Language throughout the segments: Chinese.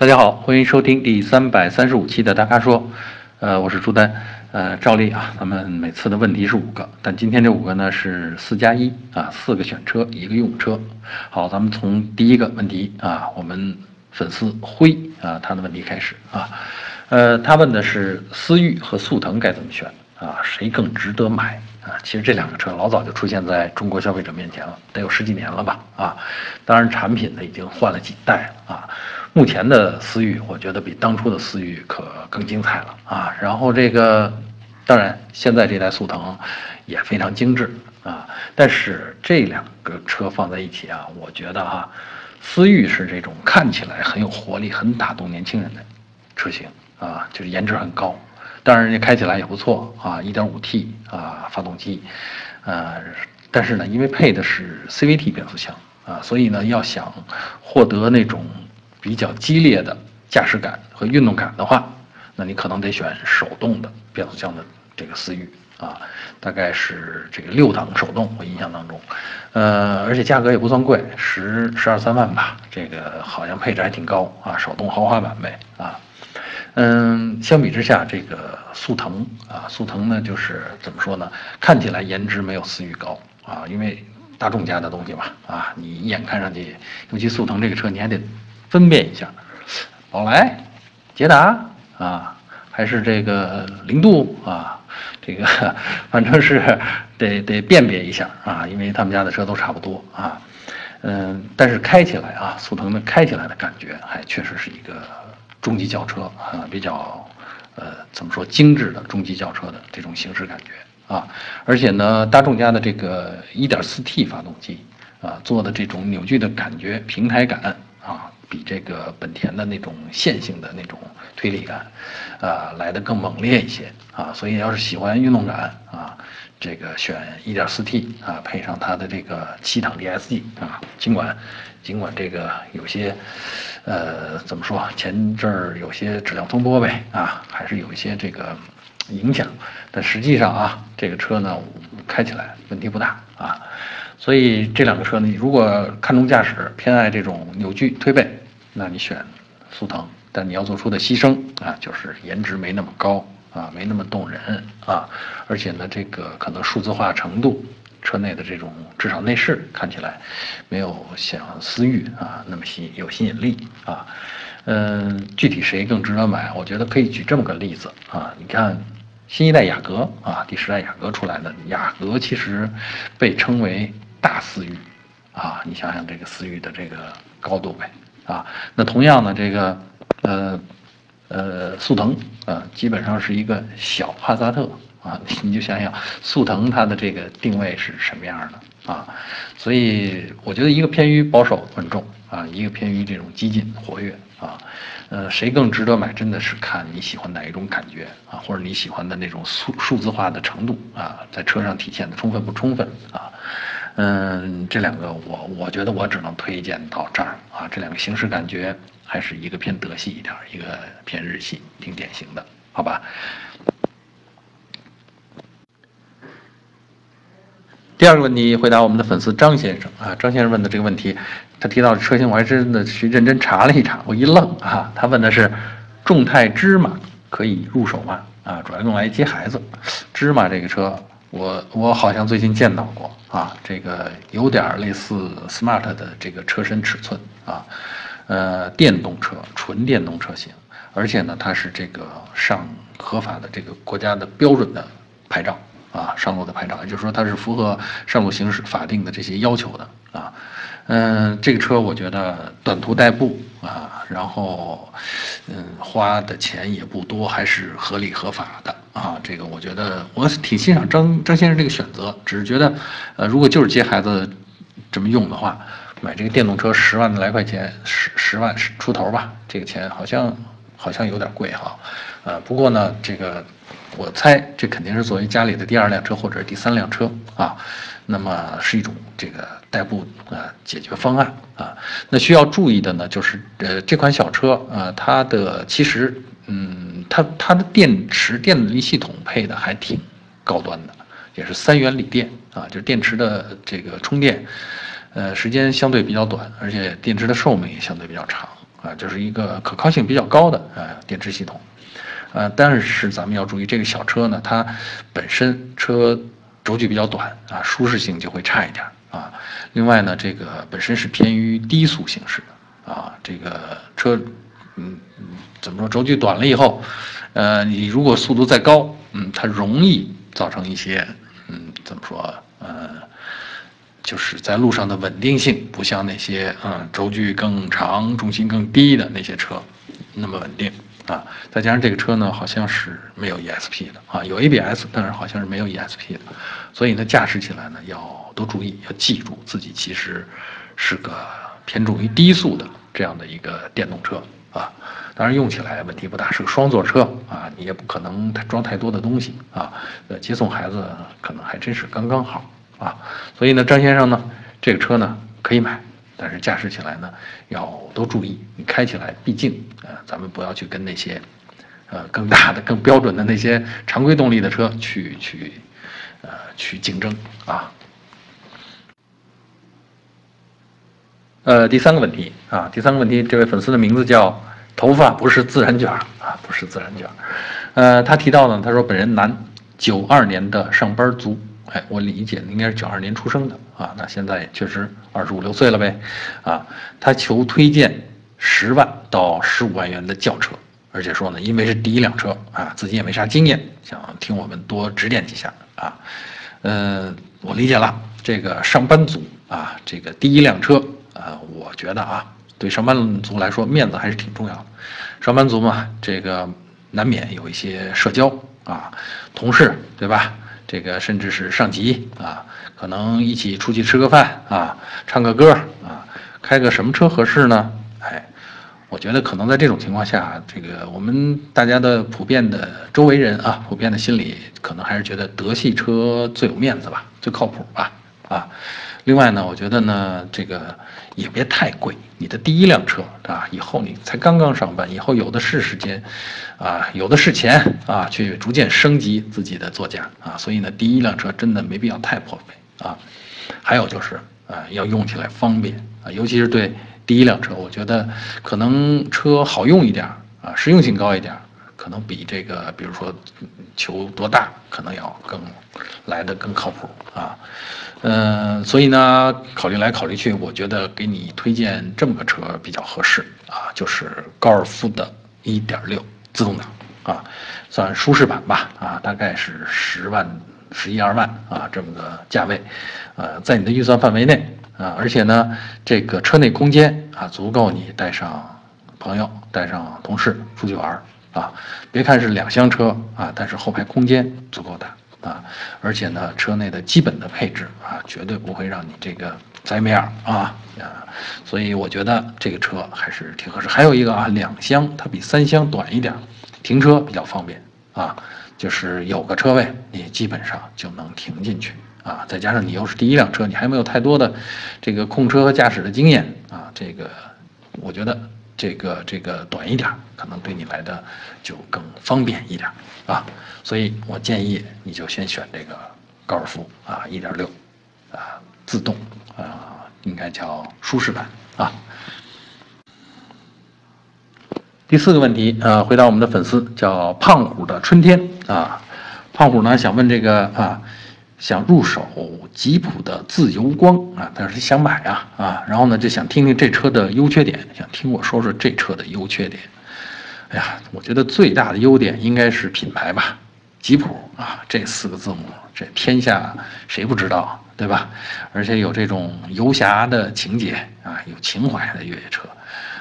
大家好，欢迎收听第三百三十五期的大咖说，呃，我是朱丹，呃，照例啊，咱们每次的问题是五个，但今天这五个呢是四加一啊，四个选车，一个用车。好，咱们从第一个问题啊，我们粉丝辉啊，他的问题开始啊，呃，他问的是思域和速腾该怎么选啊，谁更值得买啊？其实这两个车老早就出现在中国消费者面前了，得有十几年了吧啊，当然产品呢已经换了几代了啊。目前的思域，我觉得比当初的思域可更精彩了啊！然后这个，当然现在这台速腾也非常精致啊。但是这两个车放在一起啊，我觉得哈，思域是这种看起来很有活力、很打动年轻人的车型啊，就是颜值很高。当然人家开起来也不错啊，1.5T 啊发动机，呃，但是呢，因为配的是 CVT 变速箱啊，所以呢，要想获得那种。比较激烈的驾驶感和运动感的话，那你可能得选手动的变速箱的这个思域啊，大概是这个六档手动，我印象当中，呃，而且价格也不算贵，十十二三万吧，这个好像配置还挺高啊，手动豪华版呗啊，嗯，相比之下，这个速腾啊，速腾呢就是怎么说呢，看起来颜值没有思域高啊，因为大众家的东西嘛啊，你一眼看上去，尤其速腾这个车，你还得。分辨一下，宝来、捷达啊，还是这个零度啊，这个 反正是 得得辨别一下啊，因为他们家的车都差不多啊，嗯，但是开起来啊，速腾的开起来的感觉还确实是一个中级轿车啊，比较呃怎么说精致的中级轿车的这种行驶感觉啊，而且呢，大众家的这个 1.4T 发动机啊，做的这种扭矩的感觉、平台感啊。比这个本田的那种线性的那种推理感，啊，来的更猛烈一些啊，所以要是喜欢运动感啊，这个选 1.4T 啊，配上它的这个七档 DSG 啊，尽管尽管这个有些，呃，怎么说，前阵儿有些质量风波呗啊，还是有一些这个影响，但实际上啊，这个车呢开起来问题不大啊。所以这两个车呢，你如果看重驾驶，偏爱这种扭矩推背，那你选速腾。但你要做出的牺牲啊，就是颜值没那么高啊，没那么动人啊，而且呢，这个可能数字化程度，车内的这种至少内饰看起来，没有像思域啊那么吸有吸引力啊。嗯，具体谁更值得买？我觉得可以举这么个例子啊，你看。新一代雅阁啊，第十代雅阁出来的雅阁其实被称为大思域啊，你想想这个思域的这个高度呗啊。那同样呢，这个呃呃速腾啊，基本上是一个小帕萨特啊，你就想想速腾它的这个定位是什么样的啊。所以我觉得一个偏于保守稳重啊，一个偏于这种激进活跃啊。呃，谁更值得买？真的是看你喜欢哪一种感觉啊，或者你喜欢的那种数数字化的程度啊，在车上体现的充分不充分啊？嗯，这两个我我觉得我只能推荐到这儿啊。这两个行驶感觉还是一个偏德系一点，一个偏日系，挺典型的，好吧？第二个问题回答我们的粉丝张先生啊，张先生问的这个问题。他提到车型，我还真的去认真查了一查，我一愣啊！他问的是众泰芝麻可以入手吗？啊，主要用来接孩子。芝麻这个车，我我好像最近见到过啊，这个有点类似 smart 的这个车身尺寸啊，呃，电动车，纯电动车型，而且呢，它是这个上合法的这个国家的标准的牌照啊，上路的牌照，也就是说它是符合上路行驶法定的这些要求的啊。嗯，这个车我觉得短途代步啊，然后，嗯，花的钱也不多，还是合理合法的啊。这个我觉得我挺欣赏张张先生这个选择，只是觉得，呃，如果就是接孩子这么用的话，买这个电动车十万来块钱，十十万出头吧，这个钱好像好像有点贵哈。呃，不过呢，这个我猜这肯定是作为家里的第二辆车或者第三辆车啊。那么是一种这个代步啊解决方案啊。那需要注意的呢，就是呃这款小车啊，它的其实嗯，它它的电池电力系统配的还挺高端的，也是三元锂电啊，就是电池的这个充电，呃时间相对比较短，而且电池的寿命也相对比较长啊，就是一个可靠性比较高的呃电池系统，呃，但是咱们要注意，这个小车呢，它本身车轴距比较短啊，舒适性就会差一点啊。另外呢，这个本身是偏于低速行驶的啊，这个车，嗯，怎么说，轴距短了以后，呃，你如果速度再高，嗯，它容易造成一些，嗯，怎么说，呃。就是在路上的稳定性不像那些嗯轴距更长、重心更低的那些车那么稳定啊。再加上这个车呢，好像是没有 ESP 的啊，有 ABS，但是好像是没有 ESP 的。所以呢，驾驶起来呢要多注意，要记住自己其实是个偏重于低速的这样的一个电动车啊。当然用起来问题不大，是个双座车啊，你也不可能装太多的东西啊。呃，接送孩子可能还真是刚刚好。啊，所以呢，张先生呢，这个车呢可以买，但是驾驶起来呢要多注意。你开起来，毕竟呃，咱们不要去跟那些，呃，更大的、更标准的那些常规动力的车去去，呃，去竞争啊。呃，第三个问题啊，第三个问题，这位粉丝的名字叫头发不是自然卷啊，不是自然卷，呃，他提到呢，他说本人男，九二年的上班族。哎，我理解应该是九二年出生的啊，那现在确实二十五六岁了呗，啊，他求推荐十万到十五万元的轿车，而且说呢，因为是第一辆车啊，自己也没啥经验，想听我们多指点几下啊，嗯，我理解了，这个上班族啊，这个第一辆车啊，我觉得啊，对上班族来说面子还是挺重要的，上班族嘛，这个难免有一些社交啊，同事对吧？这个甚至是上级啊，可能一起出去吃个饭啊，唱个歌啊，开个什么车合适呢？哎，我觉得可能在这种情况下，这个我们大家的普遍的周围人啊，普遍的心理可能还是觉得德系车最有面子吧，最靠谱吧，啊。另外呢，我觉得呢，这个也别太贵。你的第一辆车啊，以后你才刚刚上班，以后有的是时间，啊，有的是钱啊，去逐渐升级自己的座驾啊。所以呢，第一辆车真的没必要太破费啊。还有就是啊，要用起来方便啊，尤其是对第一辆车，我觉得可能车好用一点啊，实用性高一点。可能比这个，比如说求多大，可能要更来的更靠谱啊，嗯，所以呢，考虑来考虑去，我觉得给你推荐这么个车比较合适啊，就是高尔夫的1.6自动挡啊，算舒适版吧啊，大概是十万、十一二万啊这么个价位，呃，在你的预算范围内啊，而且呢，这个车内空间啊足够你带上朋友、带上同事出去玩。啊，别看是两厢车啊，但是后排空间足够大啊，而且呢，车内的基本的配置啊，绝对不会让你这个栽面儿啊啊，所以我觉得这个车还是挺合适。还有一个啊，两厢它比三厢短一点，停车比较方便啊，就是有个车位你基本上就能停进去啊，再加上你又是第一辆车，你还没有太多的这个控车和驾驶的经验啊，这个我觉得。这个这个短一点，可能对你来的就更方便一点啊，所以我建议你就先选这个高尔夫啊，一点六啊，自动啊，应该叫舒适版啊。第四个问题啊，回答我们的粉丝叫胖虎的春天啊，胖虎呢想问这个啊。想入手吉普的自由光啊，但是想买啊啊，然后呢就想听听这车的优缺点，想听我说说这车的优缺点。哎呀，我觉得最大的优点应该是品牌吧，吉普啊这四个字母，这天下谁不知道对吧？而且有这种游侠的情节啊，有情怀的越野车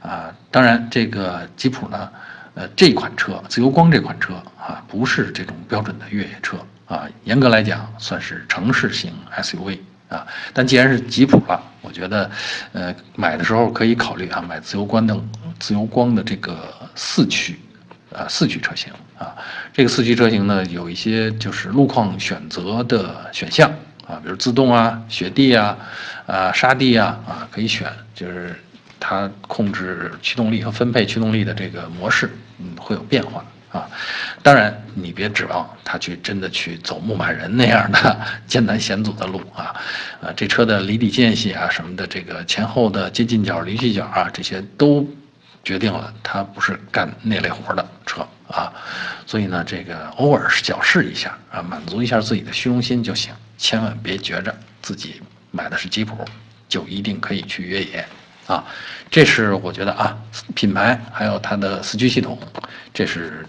啊。当然，这个吉普呢，呃，这款车自由光这款车啊，不是这种标准的越野车。啊，严格来讲算是城市型 SUV 啊，但既然是吉普了，我觉得，呃，买的时候可以考虑啊，买自由光的自由光的这个四驱，啊，四驱车型啊，这个四驱车型呢，有一些就是路况选择的选项啊，比如自动啊、雪地啊、啊沙地啊啊可以选，就是它控制驱动力和分配驱动力的这个模式，嗯，会有变化。啊，当然你别指望它去真的去走牧马人那样的 艰难险阻的路啊，啊，这车的离地间隙啊什么的，这个前后的接近角、离去角啊，这些都决定了它不是干那类活的车啊，所以呢，这个偶尔小试一下啊，满足一下自己的虚荣心就行，千万别觉着自己买的是吉普就一定可以去越野啊。这是我觉得啊，品牌还有它的四驱系统，这是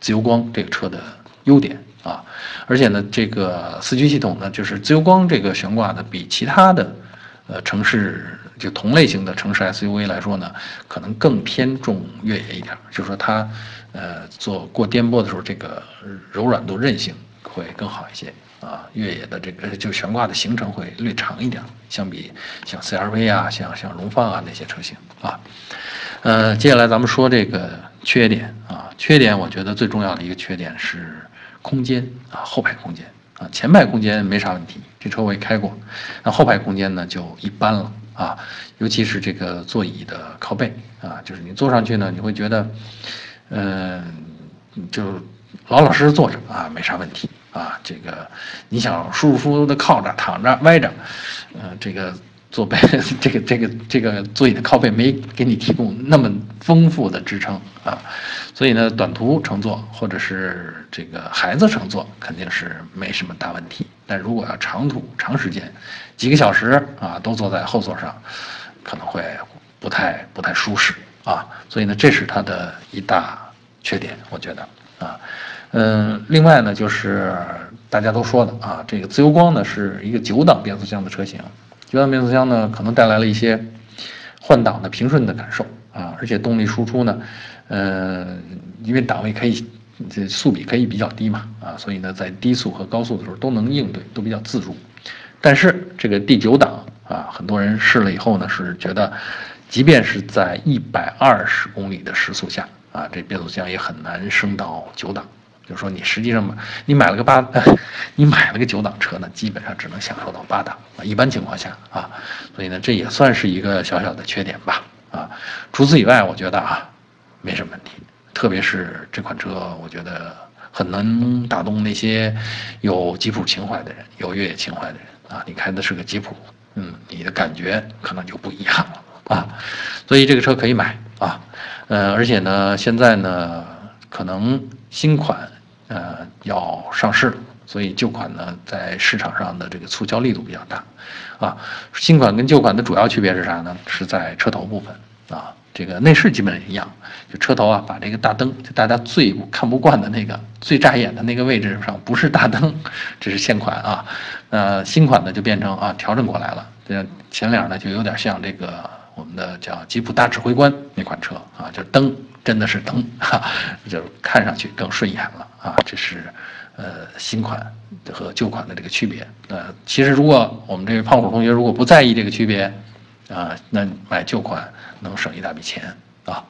自由光这个车的优点啊。而且呢，这个四驱系统呢，就是自由光这个悬挂呢，比其他的呃城市。就同类型的城市 SUV 来说呢，可能更偏重越野一点，就是说它，呃，做过颠簸的时候，这个柔软度、韧性会更好一些啊。越野的这个就悬挂的行程会略长一点，相比像 CRV 啊、像像荣放啊那些车型啊。呃，接下来咱们说这个缺点啊，缺点我觉得最重要的一个缺点是空间啊，后排空间啊，前排空间没啥问题，这车我也开过，那后排空间呢就一般了。啊，尤其是这个座椅的靠背啊，就是你坐上去呢，你会觉得，嗯，就老老实实坐着啊，没啥问题啊。这个你想舒舒服服的靠着、躺着、歪着，呃，这个坐背，这个这个这个座椅的靠背没给你提供那么丰富的支撑啊，所以呢，短途乘坐或者是这个孩子乘坐肯定是没什么大问题。但如果要长途、长时间，几个小时啊，都坐在后座上，可能会不太不太舒适啊。所以呢，这是它的一大缺点，我觉得啊。嗯，另外呢，就是大家都说的啊，这个自由光呢是一个九档变速箱的车型，九档变速箱呢可能带来了一些换挡的平顺的感受啊，而且动力输出呢，呃，因为档位可以。这速比可以比较低嘛，啊，所以呢，在低速和高速的时候都能应对，都比较自如。但是这个第九档啊，很多人试了以后呢，是觉得，即便是在一百二十公里的时速下啊，这变速箱也很难升到九档。就是说，你实际上你买了个八，你买了个九档车呢，基本上只能享受到八档啊。一般情况下啊，所以呢，这也算是一个小小的缺点吧。啊，除此以外，我觉得啊，没什么问题。特别是这款车，我觉得很能打动那些有吉普情怀的人，有越野情怀的人啊！你开的是个吉普，嗯，你的感觉可能就不一样了啊！所以这个车可以买啊，呃，而且呢，现在呢，可能新款呃要上市了，所以旧款呢在市场上的这个促销力度比较大啊。新款跟旧款的主要区别是啥呢？是在车头部分啊。这个内饰基本一样，就车头啊，把这个大灯，就大家最看不惯的那个、最扎眼的那个位置上，不是大灯，这是现款啊。呃，新款呢就变成啊，调整过来了。这前脸呢就有点像这个我们的叫吉普大指挥官那款车啊，就灯真的是灯，哈，就看上去更顺眼了啊。这是呃新款和旧款的这个区别。呃，其实如果我们这位胖虎同学如果不在意这个区别啊，那买旧款。能省一大笔钱啊！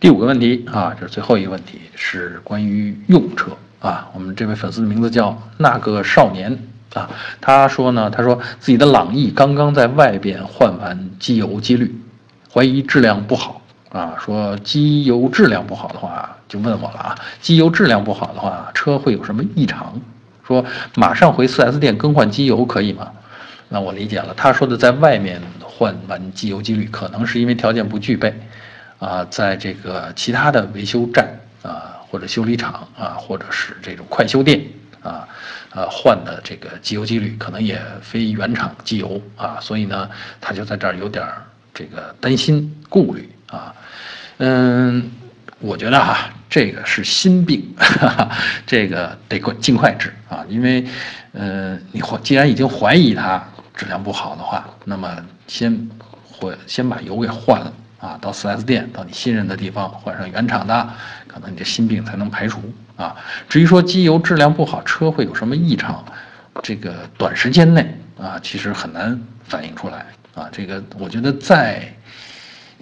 第五个问题啊，这是最后一个问题，是关于用车啊。我们这位粉丝的名字叫那个少年啊，他说呢，他说自己的朗逸刚刚在外边换完机油机滤，怀疑质量不好啊。说机油质量不好的话，就问我了啊，机油质量不好的话，车会有什么异常？说马上回 4S 店更换机油可以吗？那我理解了，他说的在外面。换完机油机滤，可能是因为条件不具备，啊，在这个其他的维修站啊，或者修理厂啊，或者是这种快修店啊，呃，换的这个机油机滤可能也非原厂机油啊，所以呢，他就在这儿有点儿这个担心顾虑啊，嗯，我觉得哈，这个是心病，这个得快尽快治啊，因为，呃，你怀既然已经怀疑它质量不好的话，那么。先换，先把油给换了啊！到 4S 店，到你信任的地方换上原厂的，可能你的心病才能排除啊。至于说机油质量不好，车会有什么异常，这个短时间内啊，其实很难反映出来啊。这个我觉得再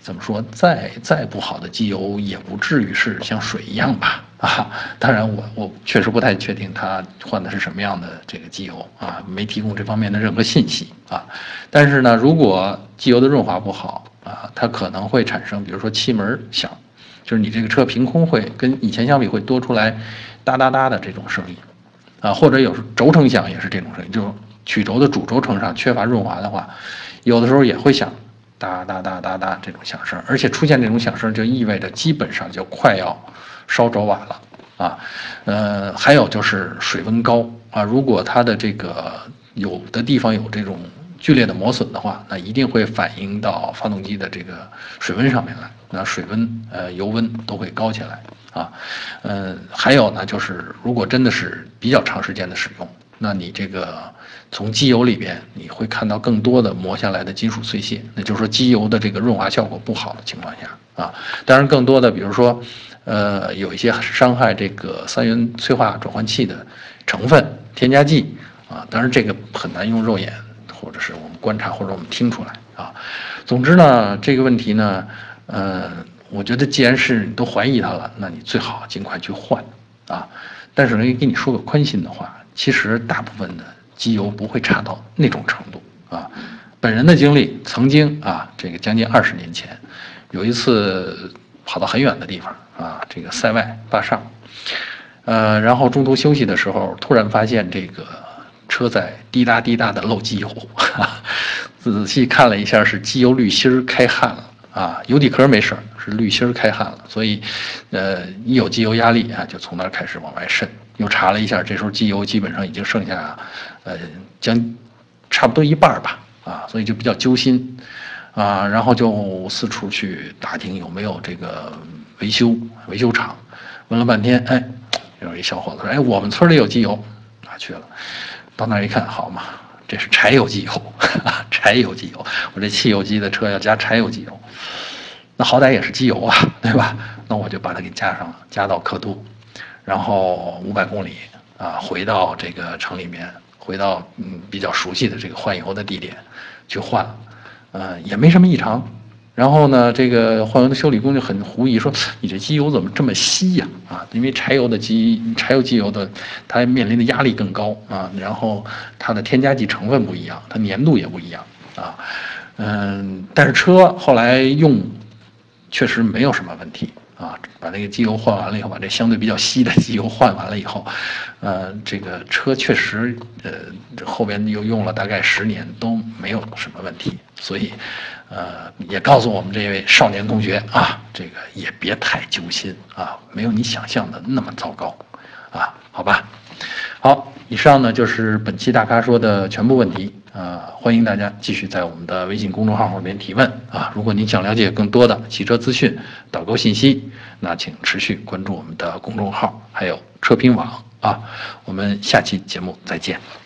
怎么说，再再不好的机油，也不至于是像水一样吧。啊，当然我我确实不太确定他换的是什么样的这个机油啊，没提供这方面的任何信息啊。但是呢，如果机油的润滑不好啊，它可能会产生，比如说气门响，就是你这个车凭空会跟以前相比会多出来哒哒哒的这种声音啊，或者有时轴承响也是这种声音，就曲轴的主轴承上缺乏润滑的话，有的时候也会响哒哒哒哒哒这种响声，而且出现这种响声就意味着基本上就快要烧着瓦了啊。呃，还有就是水温高啊，如果它的这个有的地方有这种剧烈的磨损的话，那一定会反映到发动机的这个水温上面来，那水温呃油温都会高起来啊。嗯，还有呢，就是如果真的是比较长时间的使用，那你这个。从机油里边你会看到更多的磨下来的金属碎屑，那就是说机油的这个润滑效果不好的情况下啊，当然更多的比如说，呃，有一些伤害这个三元催化转换器的成分添加剂啊，当然这个很难用肉眼或者是我们观察或者我们听出来啊。总之呢，这个问题呢，呃，我觉得既然是你都怀疑它了，那你最好尽快去换啊。但是呢，给你说个宽心的话，其实大部分的。机油不会差到那种程度啊！本人的经历，曾经啊，这个将近二十年前，有一次跑到很远的地方啊，这个塞外坝上，呃，然后中途休息的时候，突然发现这个车在滴答滴答的漏机油，仔细看了一下，是机油滤芯开焊了啊，油底壳没事儿是滤芯开焊了，所以，呃，一有机油压力啊，就从那儿开始往外渗。又查了一下，这时候机油基本上已经剩下，呃，将差不多一半吧，啊，所以就比较揪心，啊，然后就四处去打听有没有这个维修维修厂，问了半天，哎，有一小伙子说，哎，我们村里有机油，啊，去了，到那儿一看，好嘛，这是柴油机油，柴油机油，我这汽油机的车要加柴油机油，那好歹也是机油啊，对吧？那我就把它给加上了，加到刻度。然后五百公里啊，回到这个城里面，回到嗯比较熟悉的这个换油的地点去换，呃也没什么异常。然后呢，这个换油的修理工就很狐疑，说你这机油怎么这么稀呀？啊，因为柴油的机柴油机油的它面临的压力更高啊，然后它的添加剂成分不一样，它粘度也不一样啊。嗯，但是车后来用确实没有什么问题。啊，把那个机油换完了以后，把这相对比较稀的机油换完了以后，呃，这个车确实，呃，后边又用了大概十年都没有什么问题，所以，呃，也告诉我们这位少年同学啊，这个也别太揪心啊，没有你想象的那么糟糕，啊，好吧，好，以上呢就是本期大咖说的全部问题。呃，欢迎大家继续在我们的微信公众号后面提问啊！如果您想了解更多的汽车资讯、导购信息，那请持续关注我们的公众号，还有车评网啊！我们下期节目再见。